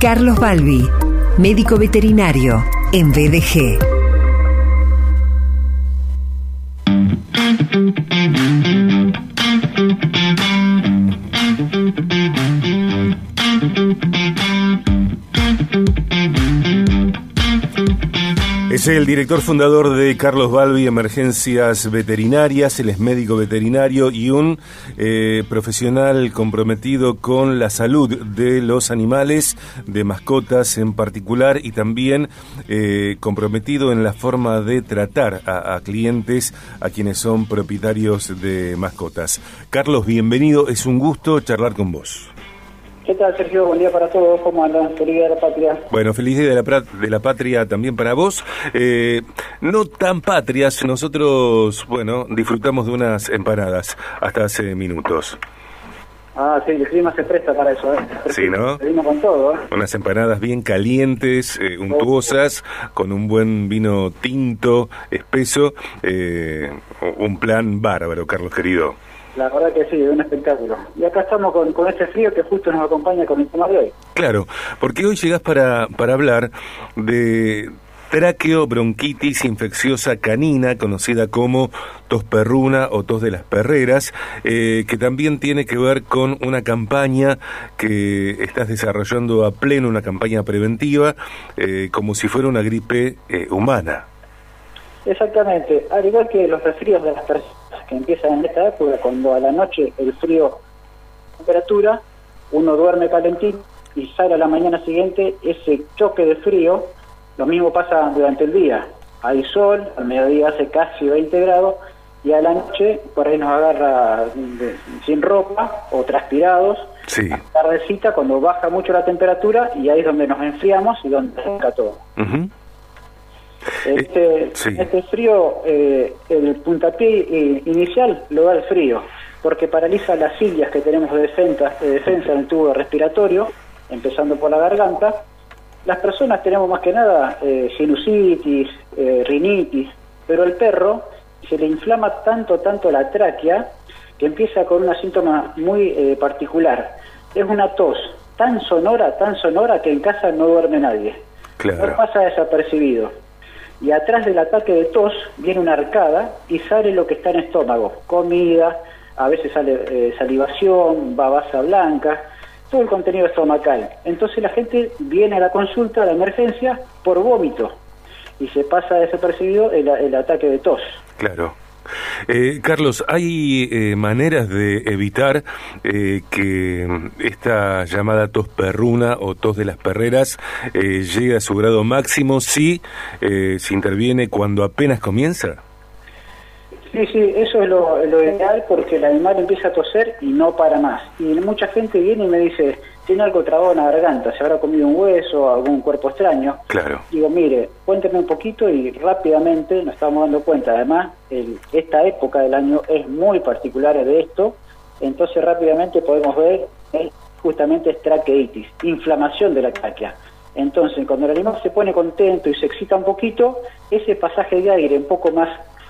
Carlos Balbi, médico veterinario en BDG. El director fundador de Carlos Balbi Emergencias Veterinarias, él es médico veterinario y un eh, profesional comprometido con la salud de los animales, de mascotas en particular, y también eh, comprometido en la forma de tratar a clientes, a quienes son propietarios de mascotas. Carlos, bienvenido, es un gusto charlar con vos. ¿Qué tal, Sergio? Buen día para todos. ¿Cómo andan? Feliz Día de la Patria. Bueno, feliz Día de la, pra- de la Patria también para vos. Eh, no tan patrias, nosotros, bueno, disfrutamos de unas empanadas hasta hace minutos. Ah, sí, el clima se presta para eso, ¿eh? Sí, ¿no? Seguimos con todo, ¿eh? Unas empanadas bien calientes, eh, untuosas, con un buen vino tinto, espeso. eh, un plan bárbaro, Carlos querido. La verdad que sí, un espectáculo. Y acá estamos con, con este frío que justo nos acompaña con el tema de hoy. Claro, porque hoy llegás para, para hablar de traqueobronquitis infecciosa canina, conocida como tos perruna o tos de las perreras, eh, que también tiene que ver con una campaña que estás desarrollando a pleno, una campaña preventiva, eh, como si fuera una gripe eh, humana. Exactamente. Al igual que los resfríos de las personas que empiezan en esta época, cuando a la noche el frío, temperatura, uno duerme calentito y sale a la mañana siguiente ese choque de frío, lo mismo pasa durante el día. Hay sol, al mediodía hace casi 20 grados y a la noche por ahí nos agarra de- sin ropa o transpirados. Sí. A la tardecita cuando baja mucho la temperatura y ahí es donde nos enfriamos y donde seca todo. Ujú. Este, sí. este frío, eh, el puntapié eh, inicial lo da el frío, porque paraliza las cilias que tenemos de defensa, de defensa en el tubo respiratorio, empezando por la garganta. Las personas tenemos más que nada eh, sinusitis, eh, rinitis, pero el perro se le inflama tanto, tanto la tráquea que empieza con una síntoma muy eh, particular. Es una tos tan sonora, tan sonora que en casa no duerme nadie. Claro. No pasa desapercibido. Y atrás del ataque de tos viene una arcada y sale lo que está en el estómago. Comida, a veces sale eh, salivación, babasa blanca, todo el contenido estomacal. Entonces la gente viene a la consulta, a la emergencia, por vómito. Y se pasa desapercibido el, el ataque de tos. Claro. Eh, Carlos, ¿hay eh, maneras de evitar eh, que esta llamada tos perruna o tos de las perreras eh, llegue a su grado máximo si eh, se interviene cuando apenas comienza? Sí, sí, eso es lo, lo ideal porque el animal empieza a toser y no para más. Y mucha gente viene y me dice, tiene algo trabado en la garganta, se habrá comido un hueso, algún cuerpo extraño. Claro. Digo, mire, cuénteme un poquito y rápidamente nos estamos dando cuenta. Además, el- esta época del año es muy particular de esto, entonces rápidamente podemos ver eh, justamente es traqueitis, inflamación de la tráquea. Entonces, cuando el animal se pone contento y se excita un poquito, ese pasaje de aire un poco más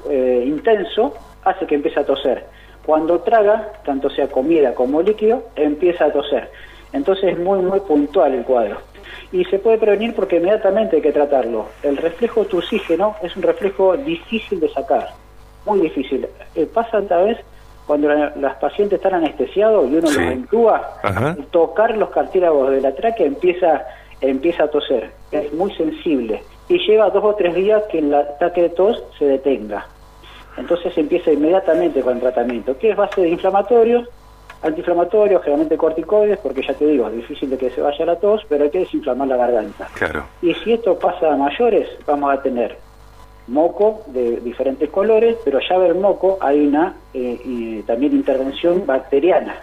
eh, intenso hace que empiece a toser. Cuando traga, tanto sea comida como líquido, empieza a toser. Entonces es muy, muy puntual el cuadro. Y se puede prevenir porque inmediatamente hay que tratarlo. El reflejo tusígeno es un reflejo difícil de sacar, muy difícil. Eh, pasa tal vez cuando la- las pacientes están anestesiados y uno Sí. los al tocar los cartílagos de la tráquea empieza, empieza a toser. Es muy sensible. Y lleva dos o tres días que el ataque de tos se detenga. Entonces empieza inmediatamente con el tratamiento, que es base de inflamatorios, antiinflamatorios, generalmente corticoides, porque ya te digo, es difícil de que se vaya la tos, pero hay que desinflamar la garganta. Claro. Y si esto pasa a mayores, vamos a tener moco de diferentes colores, pero ya ver moco hay una eh, y también intervención bacteriana.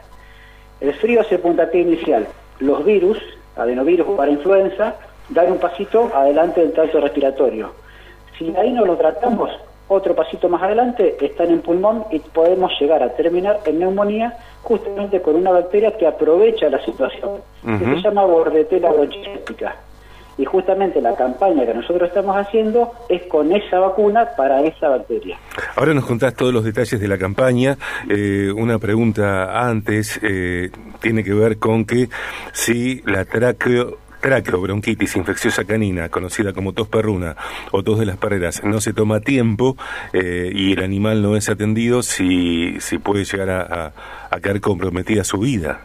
El frío hace puntapié inicial. Los virus, adenovirus para influenza, dan un pasito adelante del tracto respiratorio. Si ahí no lo tratamos, otro pasito más adelante están en pulmón y podemos llegar a terminar en neumonía justamente con una bacteria que aprovecha la situación, que se llama bordetela bronchiectica. Y justamente la campaña que nosotros estamos haciendo es con esa vacuna para esa bacteria. Ahora nos contás todos los detalles de la campaña. Eh, una pregunta antes eh, tiene que ver con que si la traqueo, bronquitis infecciosa canina, conocida como tos perruna o tos de las paredes, no se toma tiempo eh, y el animal no es atendido, si, si puede llegar a, a, quedar comprometida su vida.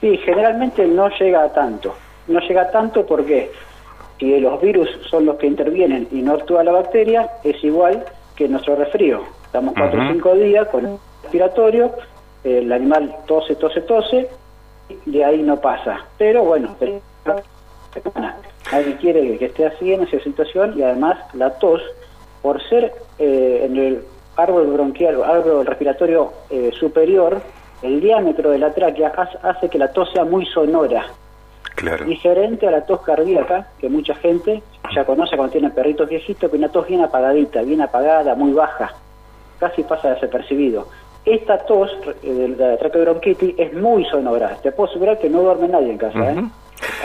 Sí, generalmente no llega a tanto. No llega a tanto porque si los virus son los que intervienen y no actúa la bacteria, es igual que nuestro resfrío. Estamos cuatro o cinco días con el respiratorio, el animal tose, tose, tose, de ahí no pasa. Pero bueno, nadie quiere que esté así en esa situación y además la tos, por ser eh, en el árbol bronquial, árbol respiratorio eh, superior, el diámetro de la tráquea hace que la tos sea muy sonora. Diferente a la tos cardíaca, que mucha gente ya conoce cuando tiene perritos viejitos, que una tos bien apagadita, bien apagada, muy baja, casi pasa desapercibido. Esta tos eh, de la traqueobronquitis es muy sonora. Te puedo asegurar que no duerme nadie en casa. ¿eh?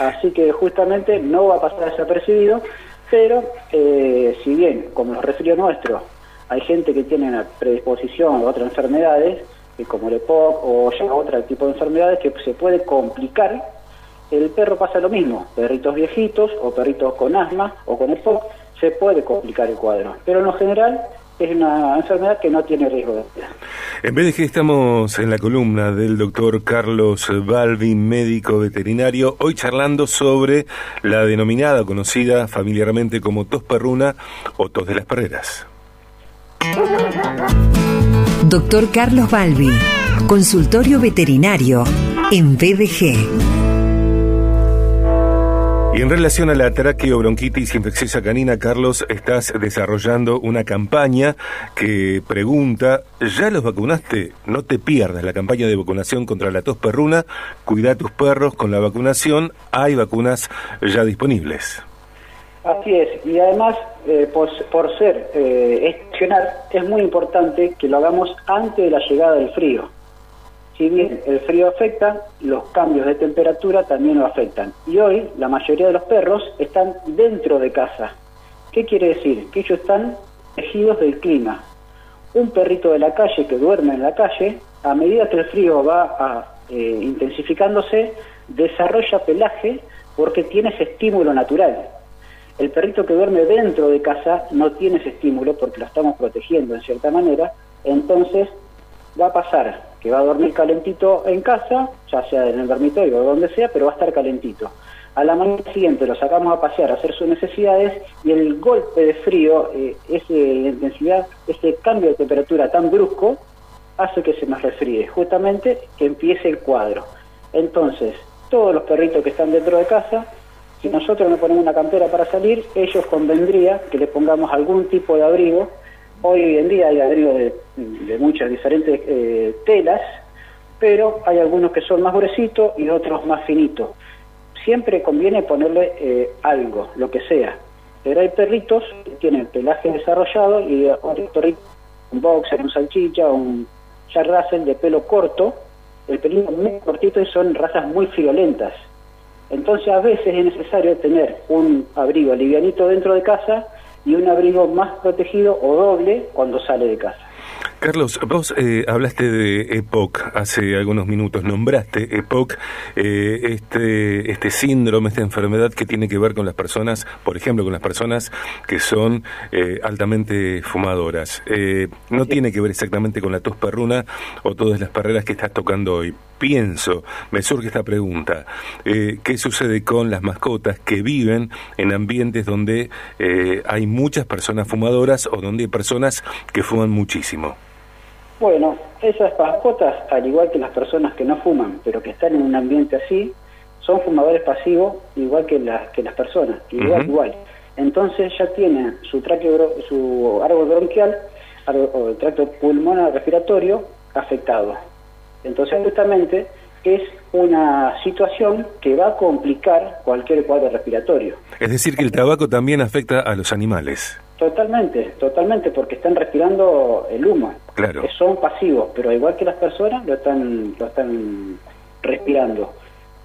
Así que justamente no va a pasar desapercibido, pero eh, si bien, como los resfríos nuestros, hay gente que tiene una predisposición a otras enfermedades, como el EPOC o ya otro tipo de enfermedades que se puede complicar el perro pasa lo mismo, perritos viejitos o perritos con asma o con EPOC, se puede complicar el cuadro, pero en lo general es una enfermedad que no tiene riesgo de vida. En vez de que estamos en la columna del doctor Carlos Balbi, médico veterinario, hoy charlando sobre la denominada, conocida familiarmente como tos perruna o tos de las perreras. Doctor Carlos Balbi, consultorio veterinario en BDG. Y en relación a la traqueobronquitis infecciosa canina, Carlos, estás desarrollando una campaña que pregunta, ¿ya los vacunaste? No te pierdas la campaña de vacunación contra la tos perruna. Cuida a tus perros con la vacunación. Hay vacunas ya disponibles. Así es, y además, eh, por, ser eh, es muy importante que lo hagamos antes de la llegada del frío. Si bien el frío afecta, los cambios de temperatura también lo afectan. Y hoy la mayoría de los perros están dentro de casa. ¿Qué quiere decir? Que ellos están tejidos del clima. Un perrito de la calle que duerme en la calle, a medida que el frío va eh, intensificándose, desarrolla pelaje porque tiene ese estímulo natural. El perrito que duerme dentro de casa no tiene ese estímulo porque lo estamos protegiendo en cierta manera, entonces va a pasar que va a dormir calentito en casa, ya sea en el dormitorio o donde sea, pero va a estar calentito. A la mañana siguiente lo sacamos a pasear, a hacer sus necesidades y el golpe de frío, eh, esa intensidad, ese cambio de temperatura tan brusco, hace que se nos resfríe, justamente que empiece el cuadro. Entonces, todos los perritos que están dentro de casa, si nosotros no ponemos una campera para salir, ellos convendría que le pongamos algún tipo de abrigo Hoy en día hay abrigos de, muchas diferentes eh, telas, pero hay algunos que son más gruesitos y otros más finitos. Siempre conviene ponerle eh, algo, lo que sea. Pero hay perritos que tienen pelaje desarrollado y otros perritos, un boxer, un salchicha, un Jack de pelo corto, el pelito muy cortito y son razas muy friolentas. Entonces a veces es necesario tener un abrigo livianito dentro de casa y un abrigo más protegido o doble cuando sale de casa. Carlos, vos eh, hablaste de EPOC hace algunos minutos, nombraste EPOC, eh, este, este síndrome, esta enfermedad que tiene que ver con las personas, por ejemplo, con las personas que son eh, altamente fumadoras. no tiene que ver exactamente con la tos perruna o todas las barreras que estás tocando hoy. Pienso, me surge esta pregunta, ¿qué sucede con las mascotas que viven en ambientes donde hay muchas personas fumadoras o donde hay personas que fuman muchísimo? Bueno, esas mascotas, al igual que las personas que no fuman, pero que están en un ambiente así, son fumadores pasivos igual que las que las personas, igual, igual. Entonces ya tienen su tráqueo, su árbol bronquial o el tracto pulmonar respiratorio afectado. Entonces justamente es una situación que va a complicar cualquier cuadro respiratorio. Es decir, que el tabaco también afecta a los animales. Totalmente, totalmente, porque están respirando el humo. Claro. Son pasivos, pero igual que las personas lo están, lo están respirando.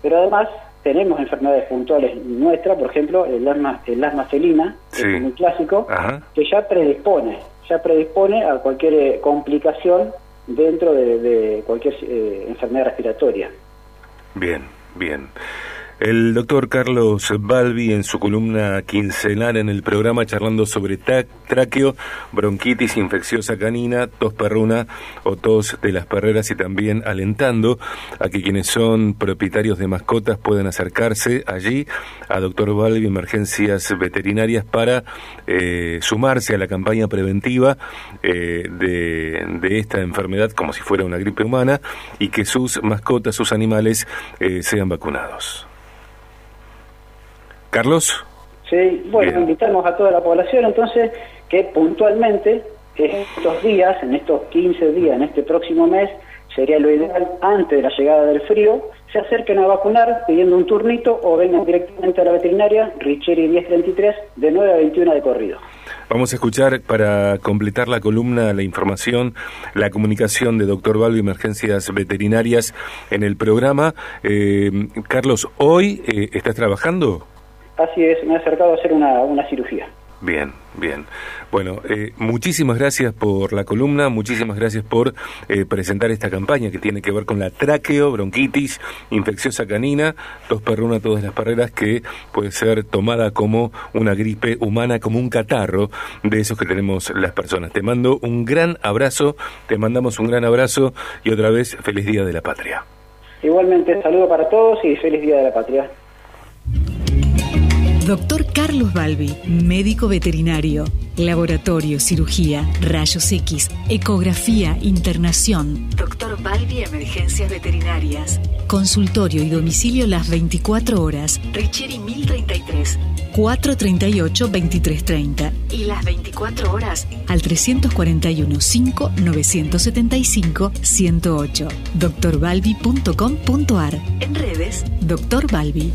Pero además tenemos enfermedades puntuales nuestras, por ejemplo, el asma, el asma felina, que es muy clásico, que ya predispone, ya predispone a cualquier eh, complicación dentro de, cualquier eh, enfermedad respiratoria. Bien, bien. El doctor Carlos Balbi en su columna quincenal en el programa charlando sobre tráqueo, bronquitis infecciosa canina, tos perruna o tos de las perreras y también alentando a que quienes son propietarios de mascotas puedan acercarse allí a doctor Balbi Emergencias Veterinarias para eh, sumarse a la campaña preventiva eh, de, esta enfermedad como si fuera una gripe humana y que sus mascotas, sus animales eh, sean vacunados. Carlos. Sí, bueno, invitamos a toda la población entonces que puntualmente estos días, en estos 15 días, en este próximo mes, sería lo ideal antes de la llegada del frío, se acerquen a vacunar pidiendo un turnito o vengan directamente a la veterinaria Richeri 1033 de 9 a 21 de corrido. Vamos a escuchar para completar la columna, la información, la comunicación de doctor Balbi Emergencias Veterinarias en el programa. Eh, Carlos, ¿hoy eh, estás trabajando? Así es, me he acercado a hacer una, una cirugía. Bien, bien. Bueno, eh, muchísimas gracias por la columna, muchísimas gracias por eh, presentar esta campaña que tiene que ver con la tráqueo, bronquitis, infecciosa canina, tos perruna, todas las barreras que puede ser tomada como una gripe humana, como un catarro de esos que tenemos las personas. Te mando un gran abrazo, te mandamos un gran abrazo y otra vez feliz Día de la Patria. Igualmente, saludo para todos y feliz Día de la Patria. Doctor Carlos Balbi, médico veterinario, laboratorio, cirugía, rayos X, ecografía, internación. Doctor Balbi, emergencias veterinarias. Consultorio y domicilio las 24 horas. Richeri 1033. 438-2330 y las 24 horas al 341-5 975 108. doctorbalbi.com.ar En redes, Doctor Balbi.